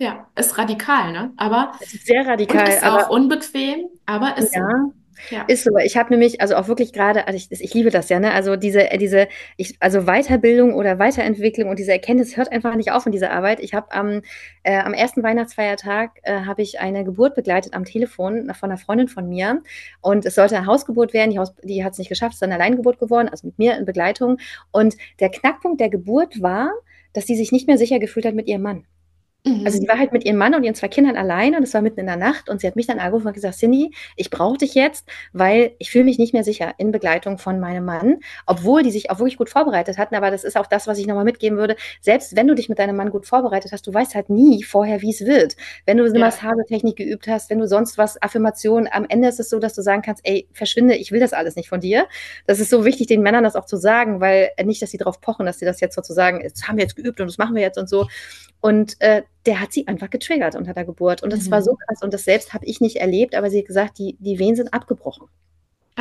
Ja, ist radikal, ne? Aber ist sehr radikal. Und ist aber, auch unbequem, aber ist ja. So. Ja. Ist so. Ich habe nämlich, also auch wirklich gerade, also ich, ich, liebe das ja, ne? Also diese, diese, ich, also Weiterbildung oder Weiterentwicklung und diese Erkenntnis hört einfach nicht auf in dieser Arbeit. Ich habe am, äh, am ersten Weihnachtsfeiertag äh, habe ich eine Geburt begleitet am Telefon von einer Freundin von mir. Und es sollte eine Hausgeburt werden. Die, Haus, die hat es nicht geschafft, es ist eine Alleingeburt geworden, also mit mir in Begleitung. Und der Knackpunkt der Geburt war, dass sie sich nicht mehr sicher gefühlt hat mit ihrem Mann. Mhm. Also sie war halt mit ihrem Mann und ihren zwei Kindern allein und es war mitten in der Nacht und sie hat mich dann angerufen und gesagt, Cindy, ich brauche dich jetzt, weil ich fühle mich nicht mehr sicher in Begleitung von meinem Mann, obwohl die sich auch wirklich gut vorbereitet hatten, aber das ist auch das, was ich nochmal mitgeben würde. Selbst wenn du dich mit deinem Mann gut vorbereitet hast, du weißt halt nie vorher, wie es wird. Wenn du eine ja. Massagetechnik geübt hast, wenn du sonst was, Affirmationen, am Ende ist es so, dass du sagen kannst, ey, verschwinde, ich will das alles nicht von dir. Das ist so wichtig, den Männern das auch zu sagen, weil nicht, dass sie darauf pochen, dass sie das jetzt sozusagen, das haben wir jetzt geübt und das machen wir jetzt und so. Und äh, der hat sie einfach getriggert unter der Geburt. Und das mhm. war so krass. Und das selbst habe ich nicht erlebt, aber sie hat gesagt, die, die Wehen sind abgebrochen.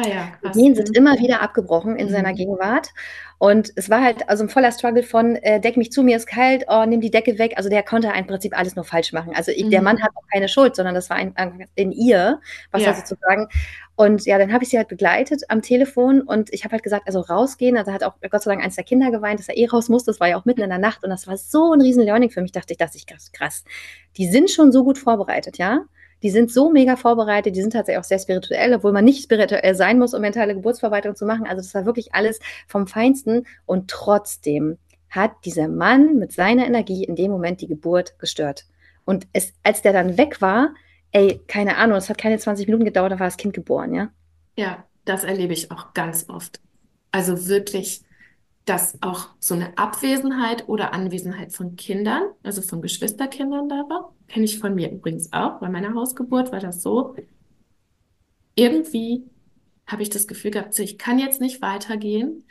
Ah ja, krass. Die Wehen sind immer wieder abgebrochen in mhm. seiner Gegenwart. Und es war halt also ein voller Struggle von, äh, deck mich zu, mir ist kalt, oh, nimm die Decke weg. Also der konnte im Prinzip alles nur falsch machen. Also ich, mhm. der Mann hat auch keine Schuld, sondern das war ein, in ihr, was ja. er sozusagen. Und ja, dann habe ich sie halt begleitet am Telefon und ich habe halt gesagt, also rausgehen. Also hat auch Gott sei Dank eins der Kinder geweint, dass er eh raus musste. Das war ja auch mitten in der Nacht und das war so ein riesen Learning für mich. Dachte ich, dachte ich, krass, krass. Die sind schon so gut vorbereitet, ja. Die sind so mega vorbereitet, die sind tatsächlich auch sehr spirituell, obwohl man nicht spirituell sein muss, um mentale Geburtsverwaltung zu machen. Also das war wirklich alles vom Feinsten und trotzdem hat dieser Mann mit seiner Energie in dem Moment die Geburt gestört. Und es, als der dann weg war, ey, keine Ahnung, es hat keine 20 Minuten gedauert, da war das Kind geboren, ja? Ja, das erlebe ich auch ganz oft. Also wirklich, dass auch so eine Abwesenheit oder Anwesenheit von Kindern, also von Geschwisterkindern da war. Kenne ich von mir übrigens auch. Bei meiner Hausgeburt war das so. Irgendwie habe ich das Gefühl gehabt, ich kann jetzt nicht weitergehen,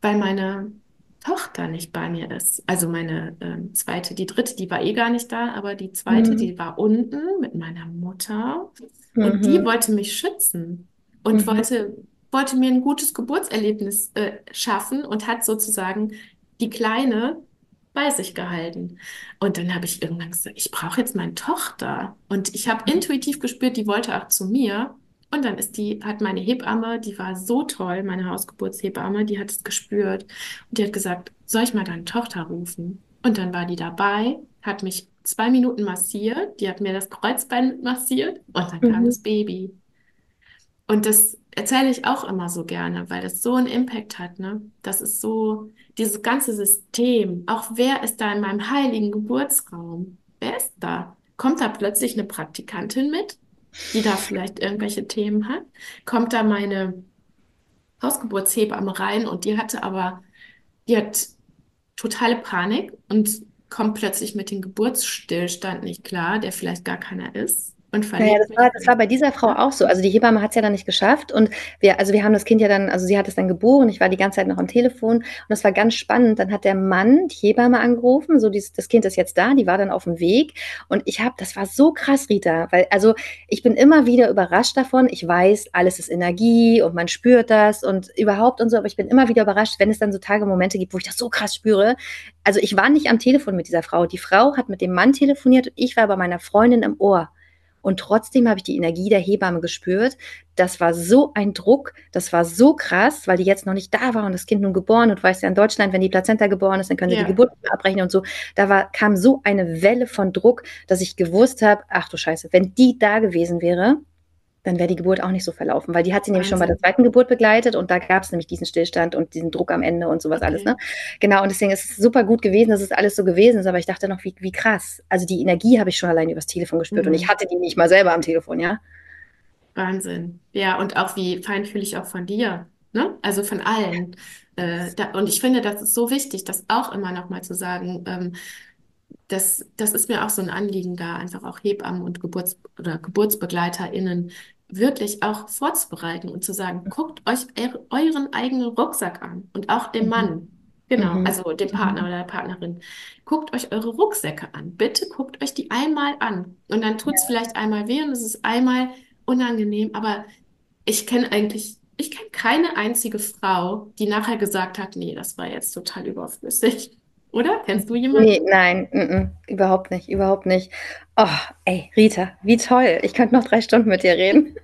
weil meine Tochter nicht bei mir ist. Also meine äh, zweite, die dritte, die war eh gar nicht da, aber die zweite, mhm. die war unten mit meiner Mutter mhm. und die mhm. wollte mich schützen und mhm. wollte, wollte mir ein gutes Geburtserlebnis äh, schaffen und hat sozusagen die Kleine bei sich gehalten. Und dann habe ich irgendwann gesagt, ich brauche jetzt meine Tochter. Und ich habe mhm. intuitiv gespürt, die wollte auch zu mir. Und dann ist die, hat meine Hebamme, die war so toll, meine Hausgeburtshebamme, die hat es gespürt und die hat gesagt, soll ich mal deine Tochter rufen? Und dann war die dabei, hat mich zwei Minuten massiert, die hat mir das Kreuzbein massiert und dann mhm. kam das Baby. Und das erzähle ich auch immer so gerne, weil das so einen Impact hat. Ne? Das ist so, dieses ganze System, auch wer ist da in meinem heiligen Geburtsraum? Wer ist da? Kommt da plötzlich eine Praktikantin mit? die da vielleicht irgendwelche Themen hat, kommt da meine Hausgeburtshebamme rein und die hatte aber, die hat totale Panik und kommt plötzlich mit dem Geburtsstillstand nicht klar, der vielleicht gar keiner ist und verliebt. Ja, das war, das war bei dieser Frau auch so. Also die Hebamme hat es ja dann nicht geschafft und wir, also wir haben das Kind ja dann, also sie hat es dann geboren, ich war die ganze Zeit noch am Telefon und das war ganz spannend. Dann hat der Mann die Hebamme angerufen, so dieses, das Kind ist jetzt da, die war dann auf dem Weg und ich habe, das war so krass, Rita, weil also ich bin immer wieder überrascht davon. Ich weiß, alles ist Energie und man spürt das und überhaupt und so, aber ich bin immer wieder überrascht, wenn es dann so Tage, Momente gibt, wo ich das so krass spüre. Also ich war nicht am Telefon mit dieser Frau. Die Frau hat mit dem Mann telefoniert und ich war bei meiner Freundin im Ohr. Und trotzdem habe ich die Energie der Hebamme gespürt. Das war so ein Druck, das war so krass, weil die jetzt noch nicht da war und das Kind nun geboren. Und du weißt ja, in Deutschland, wenn die Plazenta geboren ist, dann können sie ja. die Geburt abbrechen und so. Da war, kam so eine Welle von Druck, dass ich gewusst habe, ach du Scheiße, wenn die da gewesen wäre, dann wäre die Geburt auch nicht so verlaufen, weil die hat sie nämlich schon bei der zweiten Geburt begleitet und da gab es nämlich diesen Stillstand und diesen Druck am Ende und sowas okay. alles. Ne? Genau, und deswegen ist es super gut gewesen, dass es alles so gewesen ist, aber ich dachte noch, wie, wie krass. Also die Energie habe ich schon allein übers Telefon gespürt mhm. und ich hatte die nicht mal selber am Telefon, ja. Wahnsinn. Ja, und auch wie feinfühlig auch von dir, ne? Also von allen. Äh, da, und ich finde, das ist so wichtig, das auch immer nochmal zu sagen. Ähm, das, das ist mir auch so ein Anliegen da, einfach auch Hebammen und Geburts- oder GeburtsbegleiterInnen wirklich auch vorzubereiten und zu sagen, guckt euch eu- euren eigenen Rucksack an und auch den Mhm. Mann. Genau, Mhm. also den Partner oder der Partnerin. Guckt euch eure Rucksäcke an. Bitte guckt euch die einmal an. Und dann tut es vielleicht einmal weh und es ist einmal unangenehm, aber ich kenne eigentlich, ich kenne keine einzige Frau, die nachher gesagt hat, nee, das war jetzt total überflüssig. Oder? Kennst du Nee, jemanden? nein, mm, mm, überhaupt nicht, überhaupt nicht. Oh, ey, Rita, wie toll. Ich könnte noch drei Stunden mit dir reden.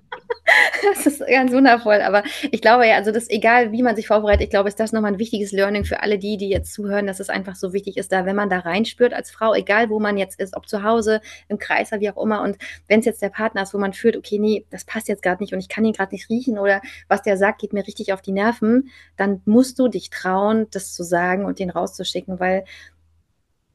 Das ist ganz wundervoll. Aber ich glaube ja, also das, egal wie man sich vorbereitet, ich glaube, ist das nochmal ein wichtiges Learning für alle die, die jetzt zuhören, dass es einfach so wichtig ist, da, wenn man da reinspürt als Frau, egal wo man jetzt ist, ob zu Hause, im Kreis, wie auch immer, und wenn es jetzt der Partner ist, wo man fühlt, okay, nee, das passt jetzt gerade nicht und ich kann ihn gerade nicht riechen oder was der sagt, geht mir richtig auf die Nerven, dann musst du dich trauen, das zu sagen und den rauszuschicken, weil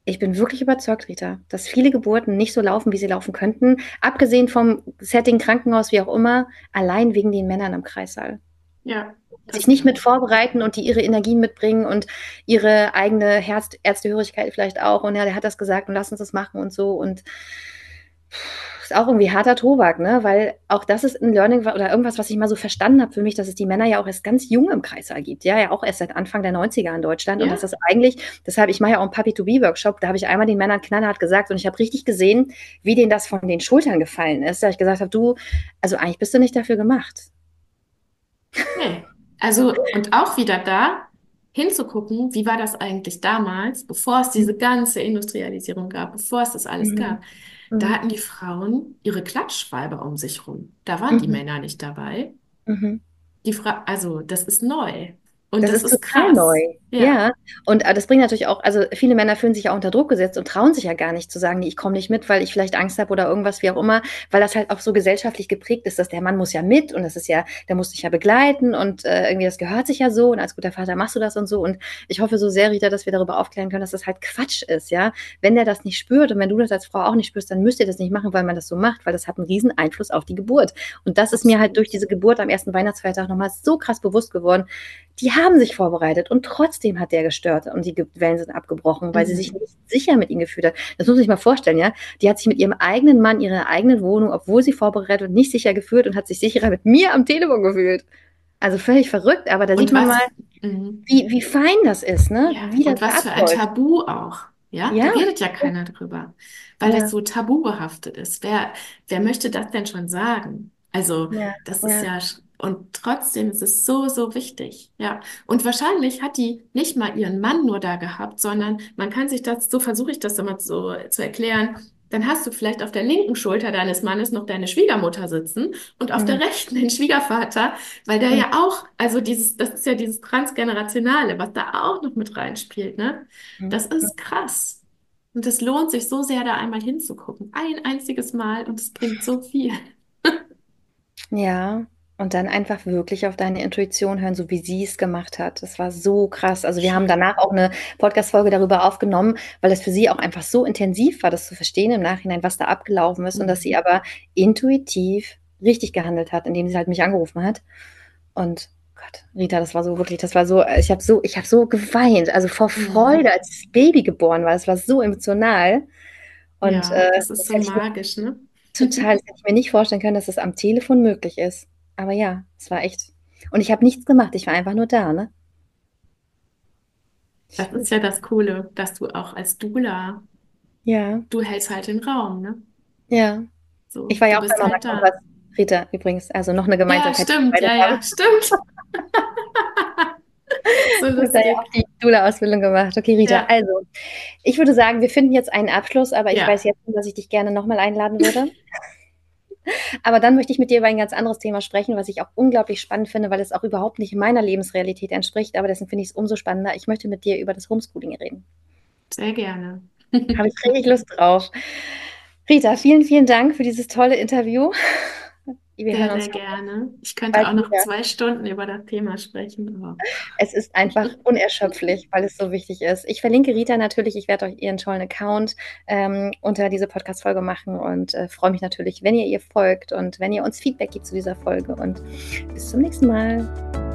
ich bin wirklich überzeugt, Rita, dass viele Geburten nicht so laufen, wie sie laufen könnten. Abgesehen vom Setting, Krankenhaus, wie auch immer, allein wegen den Männern im Kreissaal. Ja, Sich nicht mit vorbereiten und die ihre Energien mitbringen und ihre eigene Herz Ärztehörigkeit vielleicht auch. Und ja, der hat das gesagt und lass uns das machen und so. Und ist auch irgendwie harter Tobak, ne? Weil auch das ist ein Learning oder irgendwas, was ich mal so verstanden habe für mich, dass es die Männer ja auch erst ganz jung im Kreissaal gibt. Ja, ja, auch erst seit Anfang der 90er in Deutschland. Und Ja, dass das eigentlich, deshalb, ich mache ja auch einen Puppy-to-Be-Workshop, da habe ich einmal den Männern knallhart gesagt und ich habe richtig gesehen, wie denen das von den Schultern gefallen ist. Da ich gesagt habe, du, also eigentlich bist du nicht dafür gemacht. nee. Also, und auch wieder da hinzugucken, wie war das eigentlich damals, bevor es diese ganze Industrialisierung gab, bevor es das alles Mhm. gab. Da Mhm. hatten die Frauen ihre Klatschschwalbe um sich rum. Da waren die Mhm. Männer nicht dabei. Mhm. Die Fra also, das ist neu. Und Das das ist ist krass. neu. Ja, Ja. Und äh, das bringt natürlich auch, also viele Männer fühlen sich ja unter Druck gesetzt und trauen sich ja gar nicht zu sagen, nee, ich komme nicht mit, weil ich vielleicht Angst habe oder irgendwas, wie auch immer, weil das halt auch so gesellschaftlich geprägt ist, dass der Mann muss ja mit und das ist ja, der muss dich ja begleiten und äh, irgendwie das gehört sich ja so und als guter Vater machst du das und so. Und ich hoffe so sehr, Rita, dass wir darüber aufklären können, dass das halt Quatsch ist, ja. Wenn der das nicht spürt und wenn du das als Frau auch nicht spürst, dann müsst ihr das nicht machen, weil man das so macht, weil das hat einen riesen Einfluss auf die Geburt. Und das ist mir halt durch diese Geburt am ersten Weihnachtsfeiertag nochmal so krass bewusst geworden, die haben sich vorbereitet und trotzdem hat der gestört und die Wellen sind abgebrochen, weil sie sich Mhm. nicht sicher mit ihm gefühlt hat. Das muss man sich mal vorstellen, ja. Die hat sich mit ihrem eigenen Mann, ihrer eigenen Wohnung, obwohl sie vorbereitet und nicht sicher gefühlt und hat sich sicherer mit mir am Telefon gefühlt. Also völlig verrückt, aber da sieht Und man was, mal, mhm. wie, wie fein das ist, ne? Ja, Wie das und da was für ein. Tabu auch. Ja, da Ja, redet ja keiner drüber, weil ja, das so tabubehaftet ist. Wer, wer möchte das denn schon sagen? Also, ja, das ist ja. ja, und trotzdem ist es so, so wichtig. Ja, und wahrscheinlich hat die nicht mal ihren Mann nur da gehabt, sondern man kann sich das, so versuche ich das immer so zu erklären. Dann hast du vielleicht auf der linken Schulter deines Mannes noch deine Schwiegermutter sitzen und auf der Mhm. rechten den Schwiegervater, weil der Mhm. ja auch, also dieses, das ist ja dieses Transgenerationale, was da auch noch mit reinspielt, ne? Das Mhm. ist krass. Und es lohnt sich so sehr, da einmal hinzugucken. Ein einziges Mal und es bringt so viel. Ja, und dann einfach wirklich auf deine Intuition hören, so wie sie es gemacht hat. Das war so krass. Also wir haben danach auch eine Podcast-Folge darüber aufgenommen, weil es für sie auch einfach so intensiv war, das zu verstehen im Nachhinein, was da abgelaufen ist und dass sie Mhm. aber intuitiv richtig gehandelt hat, indem sie halt mich angerufen hat. Und Gott, Rita, das war so wirklich, das war so, ich habe so, ich habe so geweint, also vor. Freude, als das Baby geboren war. Das war so emotional. Und Ja, äh, das ist das so ich mir magisch, ne? Total, das hätte ich mir nicht vorstellen können, dass das am Telefon möglich ist. Aber ja, es war echt. Und ich habe nichts gemacht, ich war einfach nur da, ne? Das ist ja das Coole, dass du auch als Doula, Ja, du hältst halt den Raum, ne? ja. So, Ich war ja du auch bei Mama halt da. Rita übrigens, also noch eine Ja, Gemeinsamkeit, wir stimmt, ja, ja, stimmt. So Ich habe da ja lustig. auch die Doula-Ausbildung gemacht. Okay, Rita, Ja, also, ich würde sagen, wir finden jetzt einen Abschluss, aber ich weiß ja. jetzt schon, dass ich dich gerne nochmal einladen würde. Aber dann möchte ich mit dir über ein ganz anderes Thema sprechen, was ich auch unglaublich spannend finde, weil es auch überhaupt nicht meiner Lebensrealität entspricht. Aber deswegen finde ich es umso spannender. Ich möchte mit dir über das Homeschooling reden. Sehr gerne. Habe ich richtig Lust drauf. Rita, vielen, vielen Dank für dieses tolle Interview. Wir Sehr, hören uns sehr gerne. Ich könnte auch noch wieder. zwei Stunden über das Thema sprechen, aber Es ist einfach unerschöpflich, weil es so wichtig ist. Ich verlinke Rita natürlich. Ich werde euch ihren tollen Account ähm, unter diese Podcast-Folge machen und äh, freue mich natürlich, wenn ihr ihr folgt und wenn ihr uns Feedback gibt zu dieser Folge. Und bis zum nächsten Mal.